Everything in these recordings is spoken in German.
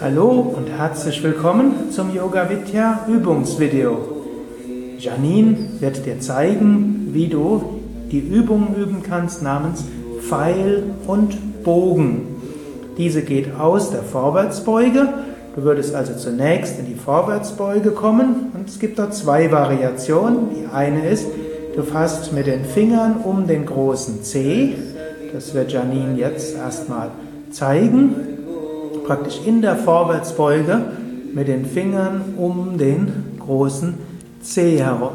Hallo und herzlich willkommen zum Yoga Vidya Übungsvideo. Janine wird dir zeigen, wie du die Übung üben kannst namens Pfeil und Bogen. Diese geht aus der Vorwärtsbeuge. Du würdest also zunächst in die Vorwärtsbeuge kommen und es gibt dort zwei Variationen. Die eine ist, du fasst mit den Fingern um den großen Zeh. Das wird Janine jetzt erstmal zeigen. Praktisch in der Vorwärtsbeuge mit den Fingern um den großen Zeh herum.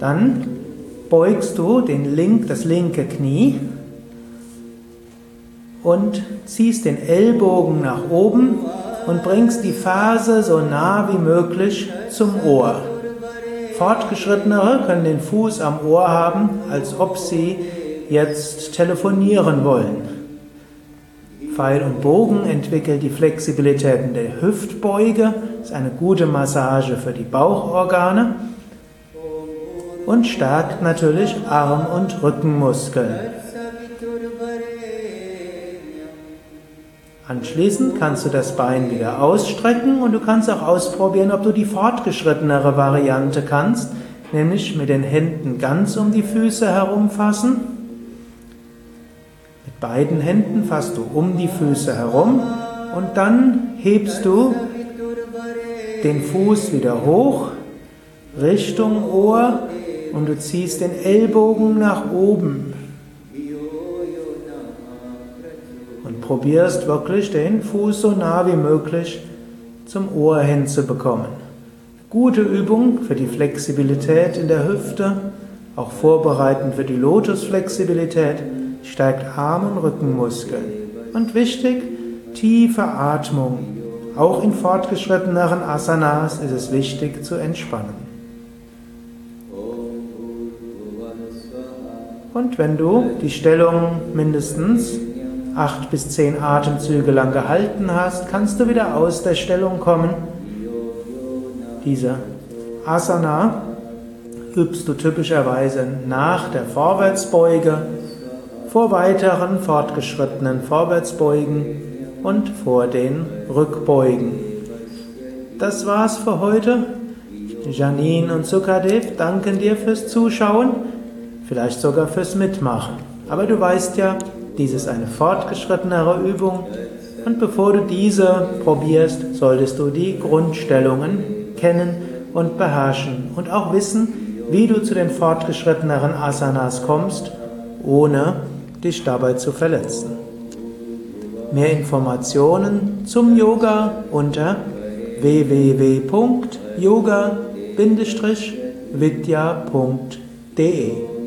Dann beugst du den Link, das linke Knie und ziehst den Ellbogen nach oben und bringst die Ferse so nah wie möglich zum Ohr. Fortgeschrittenere können den Fuß am Ohr haben, als ob sie jetzt telefonieren wollen. Pfeil und Bogen entwickelt die Flexibilität in der Hüftbeuge, ist eine gute Massage für die Bauchorgane und stärkt natürlich Arm- und Rückenmuskeln. Anschließend kannst du das Bein wieder ausstrecken und du kannst auch ausprobieren, ob du die fortgeschrittenere Variante kannst, nämlich mit den Händen ganz um die Füße herumfassen. Beiden Händen fasst du um die Füße herum und dann hebst du den Fuß wieder hoch Richtung Ohr und du ziehst den Ellbogen nach oben. probierst wirklich den Fuß so nah wie möglich zum Ohr hinzubekommen. Gute Übung für die Flexibilität in der Hüfte, auch vorbereitend für die Lotusflexibilität, stärkt Arm- und Rückenmuskeln. Und wichtig, tiefe Atmung. Auch in fortgeschritteneren Asanas ist es wichtig zu entspannen. Und wenn du die Stellung mindestens acht bis zehn Atemzüge lang gehalten hast, kannst du wieder aus der Stellung kommen. Diese Asana übst du typischerweise nach der Vorwärtsbeuge, vor weiteren fortgeschrittenen Vorwärtsbeugen und vor den Rückbeugen. Das war's für heute. Janine und Sukadev danken dir fürs Zuschauen, vielleicht sogar fürs Mitmachen. Aber du weißt ja, dies ist eine fortgeschrittenere Übung und bevor du diese probierst, solltest du die Grundstellungen kennen und beherrschen und auch wissen, wie du zu den fortgeschritteneren Asanas kommst, ohne dich dabei zu verletzen. Mehr Informationen zum Yoga unter www.yoga-vidya.de